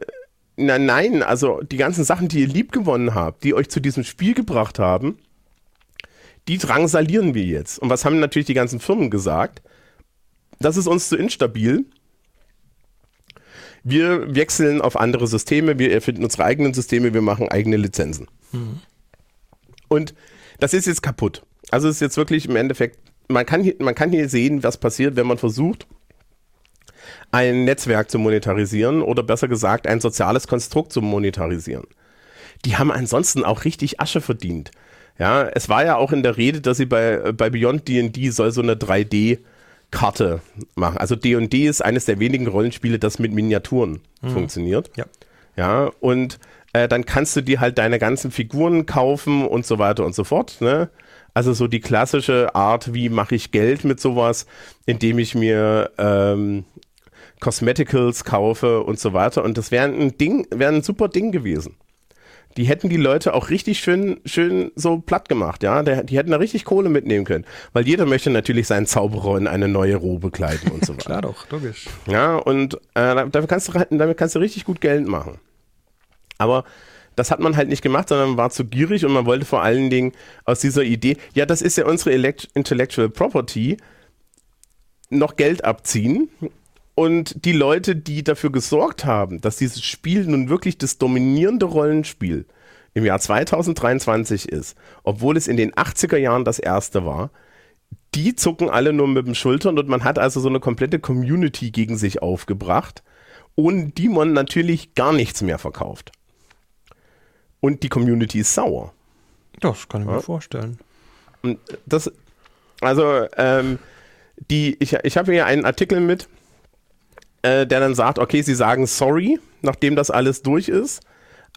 na, nein, also die ganzen Sachen, die ihr lieb gewonnen habt, die euch zu diesem Spiel gebracht haben, die drangsalieren wir jetzt. Und was haben natürlich die ganzen Firmen gesagt? Das ist uns zu instabil. Wir wechseln auf andere Systeme, wir erfinden unsere eigenen Systeme, wir machen eigene Lizenzen. Mhm. Und das ist jetzt kaputt. Also es ist jetzt wirklich im Endeffekt, man kann, hier, man kann hier sehen, was passiert, wenn man versucht, ein Netzwerk zu monetarisieren oder besser gesagt ein soziales Konstrukt zu monetarisieren. Die haben ansonsten auch richtig Asche verdient. Ja, es war ja auch in der Rede, dass sie bei, bei Beyond D&D soll so eine 3D Karte machen. Also D&D ist eines der wenigen Rollenspiele, das mit Miniaturen mhm. funktioniert. Ja. Ja, und äh, dann kannst du dir halt deine ganzen Figuren kaufen und so weiter und so fort. Ne? Also so die klassische Art, wie mache ich Geld mit sowas, indem ich mir ähm, Cosmeticals kaufe und so weiter. Und das wäre ein Ding, wäre ein super Ding gewesen. Die hätten die Leute auch richtig schön, schön so platt gemacht, ja. Die hätten da richtig Kohle mitnehmen können. Weil jeder möchte natürlich seinen Zauberer in eine neue Robe kleiden und so weiter. Klar doch, logisch. Ja, und äh, damit, kannst du, damit kannst du richtig gut Geld machen. Aber das hat man halt nicht gemacht, sondern man war zu gierig und man wollte vor allen Dingen aus dieser Idee, ja, das ist ja unsere Elect Intellectual Property, noch Geld abziehen und die Leute, die dafür gesorgt haben, dass dieses Spiel nun wirklich das dominierende Rollenspiel im Jahr 2023 ist, obwohl es in den 80er Jahren das erste war, die zucken alle nur mit den Schultern und man hat also so eine komplette Community gegen sich aufgebracht, ohne die man natürlich gar nichts mehr verkauft. Und die Community ist sauer. Das kann ich ja? mir vorstellen. Und das, also, ähm, die, ich, ich habe hier einen Artikel mit, äh, der dann sagt, okay, sie sagen sorry, nachdem das alles durch ist,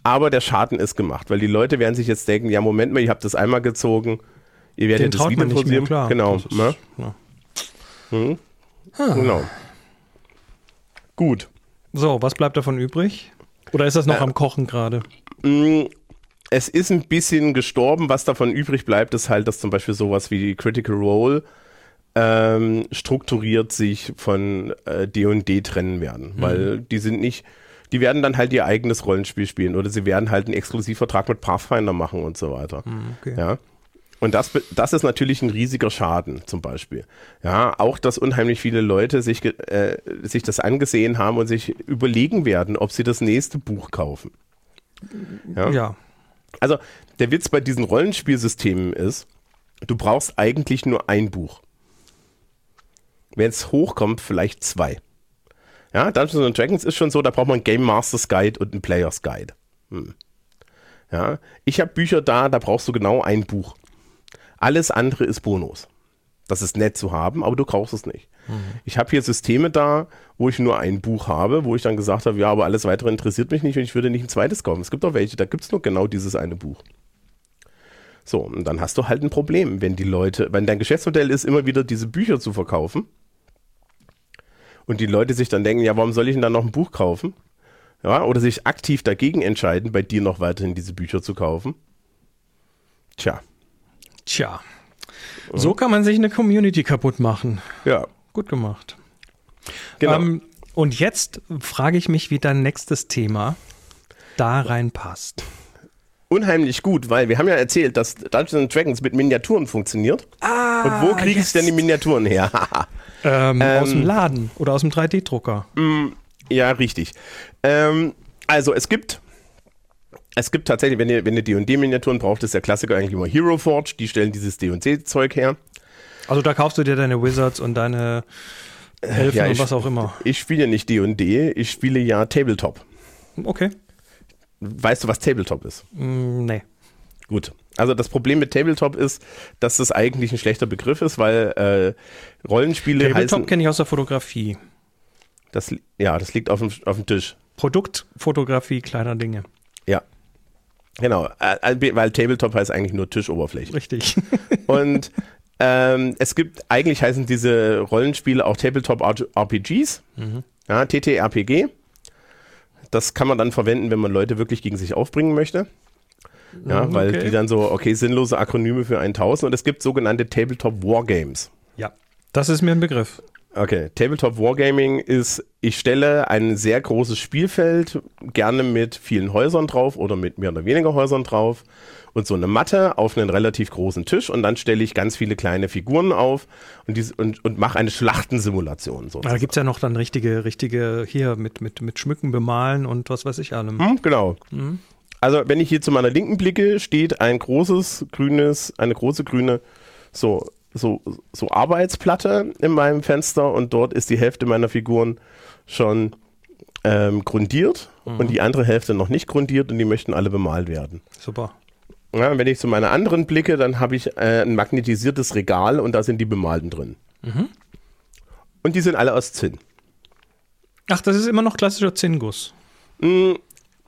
aber der Schaden ist gemacht, weil die Leute werden sich jetzt denken, ja, Moment mal, ihr habt das einmal gezogen, ihr werdet Den das wieder forcieren. Klar. Genau. Ist, ne? ja. hm. ah. Genau. Gut. So, was bleibt davon übrig? Oder ist das noch äh, am Kochen gerade? Mm, es ist ein bisschen gestorben. Was davon übrig bleibt, ist halt, dass zum Beispiel sowas wie die Critical Role ähm, strukturiert sich von D&D äh, trennen werden, mhm. weil die sind nicht, die werden dann halt ihr eigenes Rollenspiel spielen oder sie werden halt einen Exklusivvertrag mit Pathfinder machen und so weiter. Mhm, okay. Ja. Und das, das ist natürlich ein riesiger Schaden zum Beispiel. Ja, auch, dass unheimlich viele Leute sich, äh, sich das angesehen haben und sich überlegen werden, ob sie das nächste Buch kaufen. Ja. ja. Also, der Witz bei diesen Rollenspielsystemen ist, du brauchst eigentlich nur ein Buch wenn es hochkommt, vielleicht zwei. Ja, Dungeons and Dragons ist schon so, da braucht man einen Game Master's Guide und einen Player's Guide. Hm. Ja, ich habe Bücher da, da brauchst du genau ein Buch. Alles andere ist Bonus. Das ist nett zu haben, aber du brauchst es nicht. Mhm. Ich habe hier Systeme da, wo ich nur ein Buch habe, wo ich dann gesagt habe, ja, aber alles weitere interessiert mich nicht und ich würde nicht ein zweites kaufen. Es gibt auch welche, da gibt es nur genau dieses eine Buch. So, und dann hast du halt ein Problem, wenn die Leute, wenn dein Geschäftsmodell ist, immer wieder diese Bücher zu verkaufen, und die Leute sich dann denken, ja, warum soll ich denn dann noch ein Buch kaufen? Ja, oder sich aktiv dagegen entscheiden, bei dir noch weiterhin diese Bücher zu kaufen. Tja. Tja. So kann man sich eine Community kaputt machen. Ja. Gut gemacht. Genau. Ähm, und jetzt frage ich mich, wie dein nächstes Thema da reinpasst. Unheimlich gut, weil wir haben ja erzählt, dass Dungeons Dragons mit Miniaturen funktioniert. Ah, und wo kriege ich denn die Miniaturen her? Ähm, ähm, aus dem Laden oder aus dem 3D-Drucker. Mm, ja, richtig. Ähm, also es gibt es gibt tatsächlich, wenn ihr, wenn ihr D&D-Miniaturen braucht, ist der Klassiker eigentlich immer Hero Forge. Die stellen dieses D&D-Zeug her. Also da kaufst du dir deine Wizards und deine Elfen ja, ich, und was auch immer. Ich spiele nicht D&D, ich spiele ja Tabletop. Okay. Weißt du, was Tabletop ist? Mm, nee. Gut. Also das Problem mit Tabletop ist, dass das eigentlich ein schlechter Begriff ist, weil äh, Rollenspiele Tabletop kenne ich aus der Fotografie. Das, ja, das liegt auf dem, auf dem Tisch. Produktfotografie kleiner Dinge. Ja. Genau, äh, weil Tabletop heißt eigentlich nur Tischoberfläche. Richtig. Und Ähm, es gibt, eigentlich heißen diese Rollenspiele auch Tabletop RPGs, mhm. ja, TTRPG. Das kann man dann verwenden, wenn man Leute wirklich gegen sich aufbringen möchte. Ja, mhm, weil die dann so, okay, sinnlose Akronyme für 1000 und es gibt sogenannte Tabletop Wargames. Ja, das ist mir ein Begriff. Okay, Tabletop Wargaming ist, ich stelle ein sehr großes Spielfeld, gerne mit vielen Häusern drauf oder mit mehr oder weniger Häusern drauf und so eine Matte auf einen relativ großen Tisch und dann stelle ich ganz viele kleine Figuren auf und, dies, und, und mache eine Schlachtensimulation. So. Da gibt es ja noch dann richtige, richtige hier mit, mit, mit Schmücken bemalen und was weiß ich allem. Hm, genau. Mhm. Also wenn ich hier zu meiner Linken blicke, steht ein großes grünes, eine große grüne so so, so Arbeitsplatte in meinem Fenster und dort ist die Hälfte meiner Figuren schon ähm, grundiert mhm. und die andere Hälfte noch nicht grundiert und die möchten alle bemalt werden. Super. Ja, wenn ich zu meiner anderen blicke, dann habe ich äh, ein magnetisiertes Regal und da sind die bemalten drin. Mhm. Und die sind alle aus Zinn. Ach, das ist immer noch klassischer Zinnguss. Mm,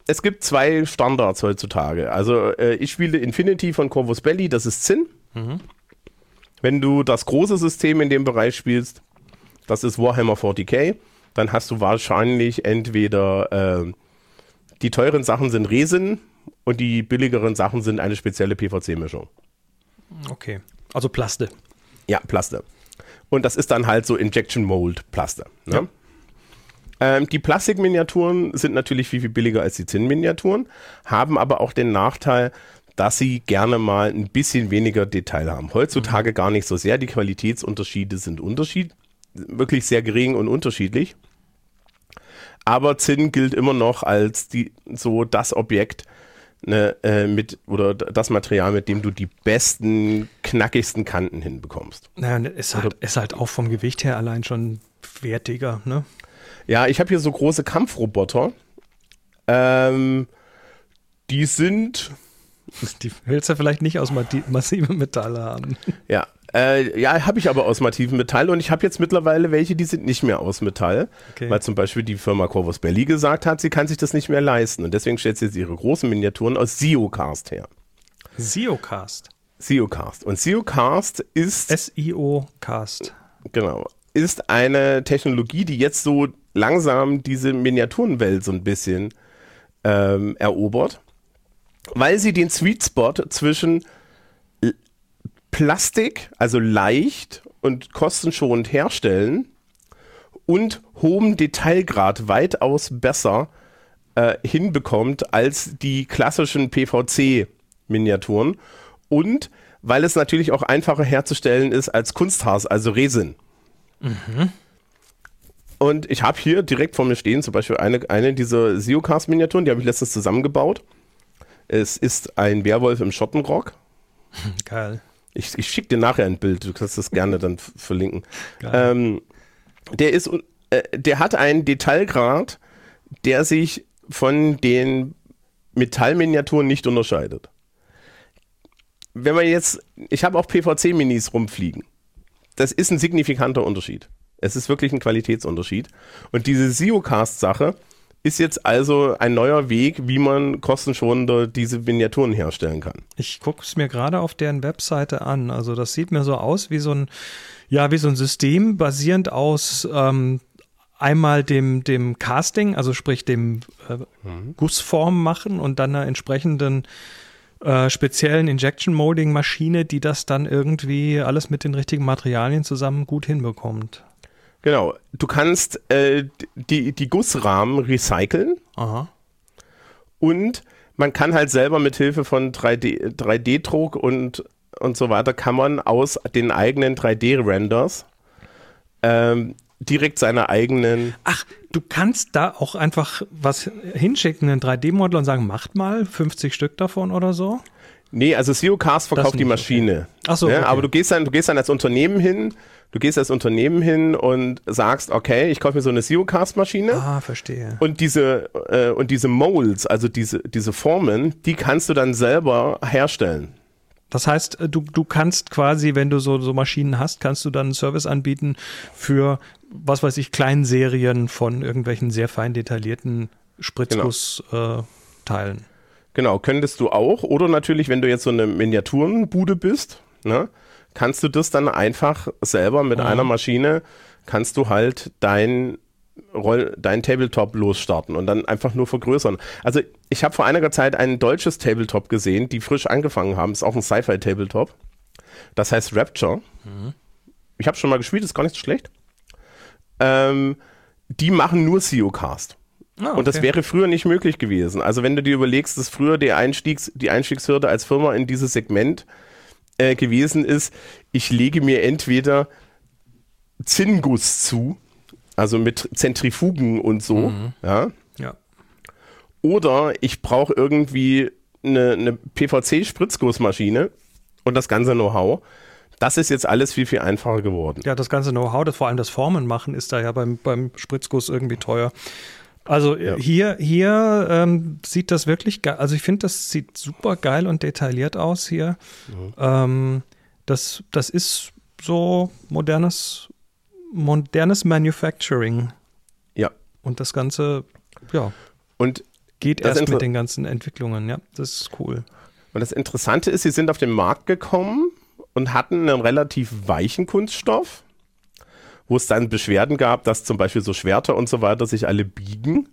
es gibt zwei Standards heutzutage. Also äh, ich spiele Infinity von Corvus Belli, das ist Zinn. Mhm. Wenn du das große System in dem Bereich spielst, das ist Warhammer 40k, dann hast du wahrscheinlich entweder äh, die teuren Sachen sind Resin und die billigeren Sachen sind eine spezielle PVC-Mischung. Okay, also Plaste. Ja, Plaste. Und das ist dann halt so Injection Mold Plaste. Ne? Ja. Ähm, die Plastikminiaturen sind natürlich viel, viel billiger als die Zinnminiaturen, haben aber auch den Nachteil, dass sie gerne mal ein bisschen weniger Detail haben. Heutzutage gar nicht so sehr. Die Qualitätsunterschiede sind Unterschied, wirklich sehr gering und unterschiedlich. Aber Zinn gilt immer noch als die, so das Objekt, ne, äh, mit oder das Material, mit dem du die besten, knackigsten Kanten hinbekommst. Naja, ist halt, ist halt auch vom Gewicht her allein schon wertiger, ne? Ja, ich habe hier so große Kampfroboter. Ähm, die sind Die willst du vielleicht nicht aus massivem Metall haben. Ja, äh, ja, habe ich aber aus massivem Metall und ich habe jetzt mittlerweile welche, die sind nicht mehr aus Metall, okay. weil zum Beispiel die Firma Corvus Belli gesagt hat, sie kann sich das nicht mehr leisten und deswegen stellt sie jetzt ihre großen Miniaturen aus Siocast her. Siocast? Siocast. Und Siocast ist... S-I-O-Cast. Genau. Ist eine Technologie, die jetzt so langsam diese Miniaturenwelt so ein bisschen ähm, erobert weil sie den Sweet Spot zwischen Plastik, also leicht und kostenschonend herstellen und hohem Detailgrad weitaus besser äh, hinbekommt als die klassischen PVC-Miniaturen und weil es natürlich auch einfacher herzustellen ist als Kunstharz, also Resin. Mhm. Und ich habe hier direkt vor mir stehen zum Beispiel eine, eine dieser Siocast-Miniaturen, die habe ich letztens zusammengebaut. Es ist ein Werwolf im Schottenrock. Geil. Ich, ich schicke dir nachher ein Bild, du kannst das gerne dann verlinken. Ähm, der ist, äh, der hat einen Detailgrad, der sich von den Metallminiaturen nicht unterscheidet. Wenn man jetzt, ich habe auch PVC-Minis rumfliegen. Das ist ein signifikanter Unterschied. Es ist wirklich ein Qualitätsunterschied. Und diese Siocast-Sache, ist jetzt also ein neuer Weg, wie man kostenschonender diese Miniaturen herstellen kann. Ich gucke es mir gerade auf deren Webseite an. Also das sieht mir so aus wie so ein, ja, wie so ein System basierend aus ähm, einmal dem, dem Casting, also sprich dem äh, mhm. Gussform machen und dann einer entsprechenden äh, speziellen Injection Molding Maschine, die das dann irgendwie alles mit den richtigen Materialien zusammen gut hinbekommt. Genau. Du kannst äh, die, die Gussrahmen recyceln. Aha. Und man kann halt selber mit Hilfe von 3D, 3D-Druck und, und so weiter, kann man aus den eigenen 3D-Renders ähm, direkt seine eigenen. Ach, du kannst da auch einfach was hinschicken, einen 3D-Model und sagen, macht mal 50 Stück davon oder so? Nee, also SEOcast verkauft die Maschine. Okay. Ach so, ja, okay. Aber du gehst, dann, du gehst dann als Unternehmen hin Du gehst als Unternehmen hin und sagst, okay, ich kaufe mir so eine Zeocast-Maschine. Ah, verstehe. Und diese, äh, und diese Molds, also diese, diese Formen, die kannst du dann selber herstellen. Das heißt, äh, du, du kannst quasi, wenn du so, so Maschinen hast, kannst du dann einen Service anbieten für, was weiß ich, Kleinserien von irgendwelchen sehr fein detaillierten Spritzgussteilen. Genau. Äh, genau, könntest du auch. Oder natürlich, wenn du jetzt so eine Miniaturenbude bist, ne? kannst du das dann einfach selber mit Mhm. einer Maschine, kannst du halt dein Roll, dein Tabletop losstarten und dann einfach nur vergrößern. Also ich habe vor einiger Zeit ein deutsches Tabletop gesehen, die frisch angefangen haben. Ist auch ein Sci-Fi-Tabletop. Das heißt Rapture. Ich habe schon mal gespielt, ist gar nicht so schlecht. Ähm, die machen nur SEO-Cast. Ah, Und das okay. wäre früher nicht möglich gewesen. Also wenn du dir überlegst, dass früher die, Einstiegs-, die Einstiegshürde als Firma in dieses Segment äh, gewesen ist, ich lege mir entweder Zinnguss zu, also mit Zentrifugen und so, ja, Ja. oder ich brauche irgendwie eine, eine PVC-Spritzgussmaschine und das ganze Know-how. Das ist jetzt alles viel, viel einfacher geworden. Ja, das ganze Know-how, das vor allem das Formen machen, ist da ja beim, beim Spritzguss irgendwie teuer. Also äh, Ja. hier, hier ähm, sieht das wirklich geil. Also ich finde, das sieht super geil und detailliert aus hier. Ähm, das, das ist so modernes, modernes Manufacturing. Ja. Und das Ganze, ja, Und geht erst Inter- mit den ganzen Entwicklungen. Ja, das ist cool. Und das Interessante ist, sie sind auf den Markt gekommen und hatten einen relativ weichen Kunststoff, wo es dann Beschwerden gab, dass zum Beispiel so Schwerter und so weiter sich alle biegen.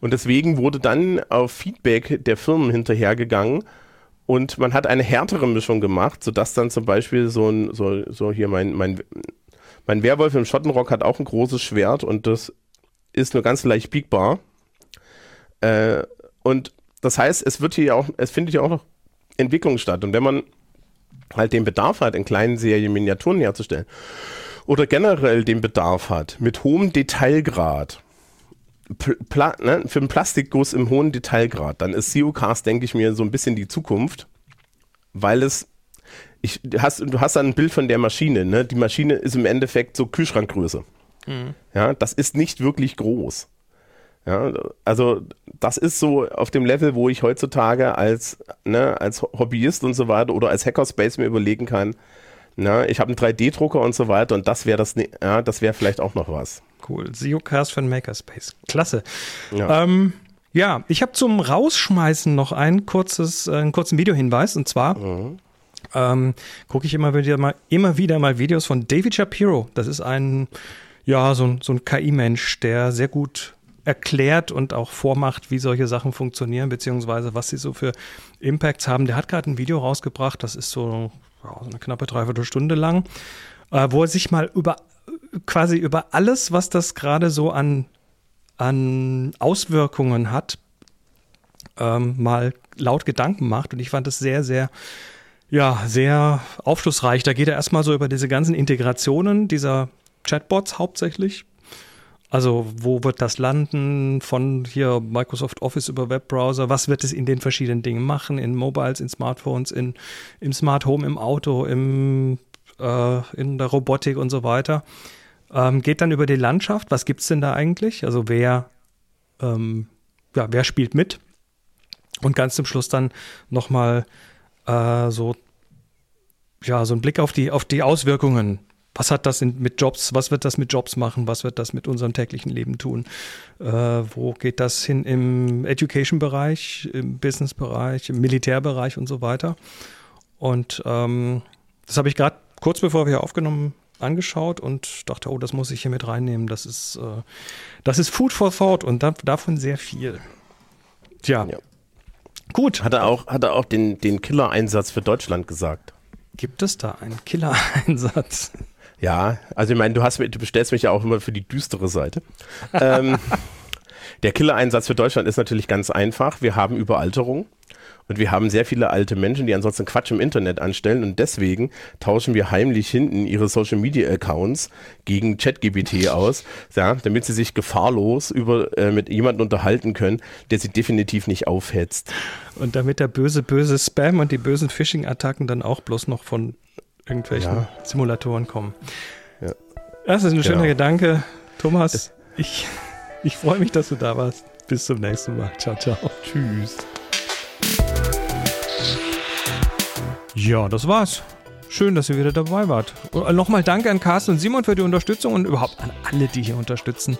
Und deswegen wurde dann auf Feedback der Firmen hinterhergegangen und man hat eine härtere Mischung gemacht, sodass dann zum Beispiel so ein, so, so hier mein, mein, mein Werwolf im Schottenrock hat auch ein großes Schwert und das ist nur ganz leicht biegbar. Äh, und das heißt, es wird hier auch, es findet ja auch noch Entwicklung statt. Und wenn man halt den Bedarf hat, in kleinen Serien Miniaturen herzustellen oder generell den Bedarf hat, mit hohem Detailgrad, Pl Pla ne, für einen Plastikguss im hohen Detailgrad, dann ist COCast, denke ich mir, so ein bisschen die Zukunft, weil es, ich, du hast, du hast dann ein Bild von der Maschine, ne? die Maschine ist im Endeffekt so Kühlschrankgröße. Ja, das ist nicht wirklich groß. Ja, also das ist so auf dem Level, wo ich heutzutage als, ne, als Hobbyist und so weiter oder als Hackerspace mir überlegen kann, na, ich habe einen 3D-Drucker und so weiter und das wäre das, ne- ja, das wäre vielleicht auch noch was. Cool. Für den Makerspace. Klasse. Ja. Ähm, ja, ich habe zum Rausschmeißen noch ein kurzes, äh, einen kurzen Videohinweis und zwar ähm, gucke ich immer wieder mal immer wieder mal Videos von David Shapiro. Das ist ein ja so ein, so ein KI-Mensch, der sehr gut erklärt und auch vormacht, wie solche Sachen funktionieren beziehungsweise was sie so für Impacts haben. Der hat gerade ein Video rausgebracht. Das ist so, so eine knappe Dreiviertelstunde lang, äh, wo er sich mal über quasi über alles, was das gerade so an an Auswirkungen hat, ähm, mal laut Gedanken macht. Und ich fand es sehr, sehr, ja, sehr aufschlussreich. Da geht er erstmal so über diese ganzen Integrationen dieser Chatbots hauptsächlich. Also, wo wird das landen von hier Microsoft Office über Webbrowser? Was wird es in den verschiedenen Dingen machen? In Mobiles, in Smartphones, in, im Smart Home, im Auto, im, äh, in der Robotik und so weiter. Ähm, geht dann über die Landschaft. Was gibt's denn da eigentlich? Also, wer, ähm, ja, wer spielt mit? Und ganz zum Schluss dann nochmal äh, so, ja, so ein Blick auf die, auf die Auswirkungen. Was hat das in, mit Jobs, was wird das mit Jobs machen, was wird das mit unserem täglichen Leben tun? Äh, wo geht das hin im Education-Bereich, im Business-Bereich, im Militärbereich und so weiter? Und ähm, das habe ich gerade kurz bevor wir hier aufgenommen angeschaut und dachte, oh, das muss ich hier mit reinnehmen. Das ist, äh, das ist Food for Thought und da, davon sehr viel. Tja, Ja. Gut. Hat er auch, hat er auch den, den Killer-Einsatz für Deutschland gesagt? Gibt es da einen Killer-Einsatz? Ja, also ich meine, du, hast, mir- du bestellst mich ja auch immer für die düstere Seite. ähm, der Killer-Einsatz für Deutschland ist natürlich ganz einfach. Wir haben Überalterung und wir haben sehr viele alte Menschen, die ansonsten Quatsch im Internet anstellen und deswegen tauschen wir heimlich hinten ihre Social-Media-Accounts gegen ChatGPT aus, ja, damit sie sich gefahrlos über, äh, mit jemandem unterhalten können, der sie definitiv nicht aufhetzt. Und damit der böse, böse Spam und die bösen Phishing-Attacken dann auch bloß noch von irgendwelchen Ja. Simulatoren kommen. Ja. Das ist ein schöner Genau. Gedanke. Thomas, ich, ich freue mich, dass du da warst. Bis zum nächsten Mal. Ciao, ciao. Tschüss. Ja, das war's. Schön, dass ihr wieder dabei wart. Und Nochmal danke an Carsten und Simon für die Unterstützung und überhaupt an alle, die hier unterstützen.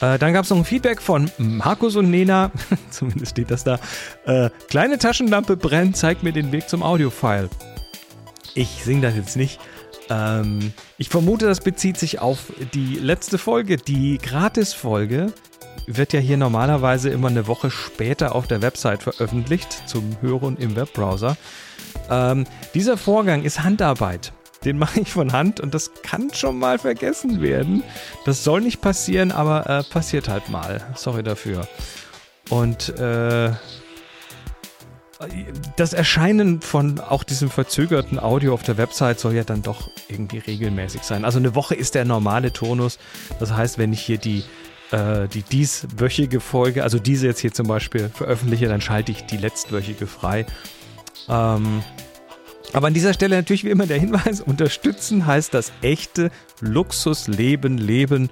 Äh, dann gab es noch ein Feedback von Markus und Nena, zumindest steht das da. Äh, kleine Taschenlampe brennt, zeigt mir den Weg zum Audiofile. Ich singe das jetzt nicht, Ähm, ich vermute, das bezieht sich auf die letzte Folge, die Gratis-Folge. Wird ja hier normalerweise immer eine Woche später auf der Website veröffentlicht, zum Hören im Webbrowser. Ähm, dieser Vorgang ist Handarbeit. Den mache ich von Hand und das kann schon mal vergessen werden. Das soll nicht passieren, aber äh, passiert halt mal. Sorry dafür. Und äh, das Erscheinen von auch diesem verzögerten Audio auf der Website soll ja dann doch irgendwie regelmäßig sein. Also eine Woche ist der normale Tonus. Das heißt, wenn ich hier die, äh, die dieswöchige Folge, also diese jetzt hier zum Beispiel veröffentliche, dann schalte ich die letztwöchige frei. Ähm, aber an dieser Stelle natürlich wie immer der Hinweis, unterstützen heißt das echte Luxusleben leben.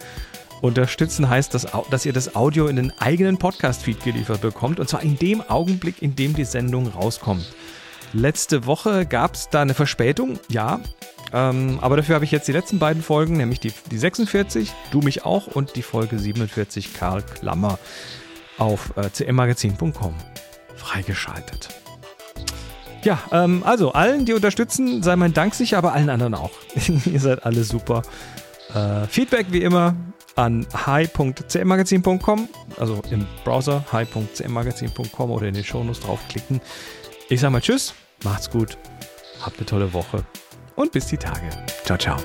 Unterstützen heißt, dass, dass ihr das Audio in den eigenen Podcast-Feed geliefert bekommt und zwar in dem Augenblick, in dem die Sendung rauskommt. Letzte Woche gab es da eine Verspätung, ja, ähm, aber dafür habe ich jetzt die letzten beiden Folgen, nämlich die, die 46, du mich auch, und die Folge 47, Karl Klammer, auf äh, cmmagazin.com freigeschaltet. Ja, ähm, also allen, die unterstützen, sei mein Dank sicher, aber allen anderen auch. Ihr seid alle super. Äh, Feedback wie immer an hi.cmmagazin.com, also im Browser hi.cmmagazin.com oder in den Shownotes draufklicken. Ich sage mal Tschüss, macht's gut, habt eine tolle Woche und bis die Tage. Ciao, ciao.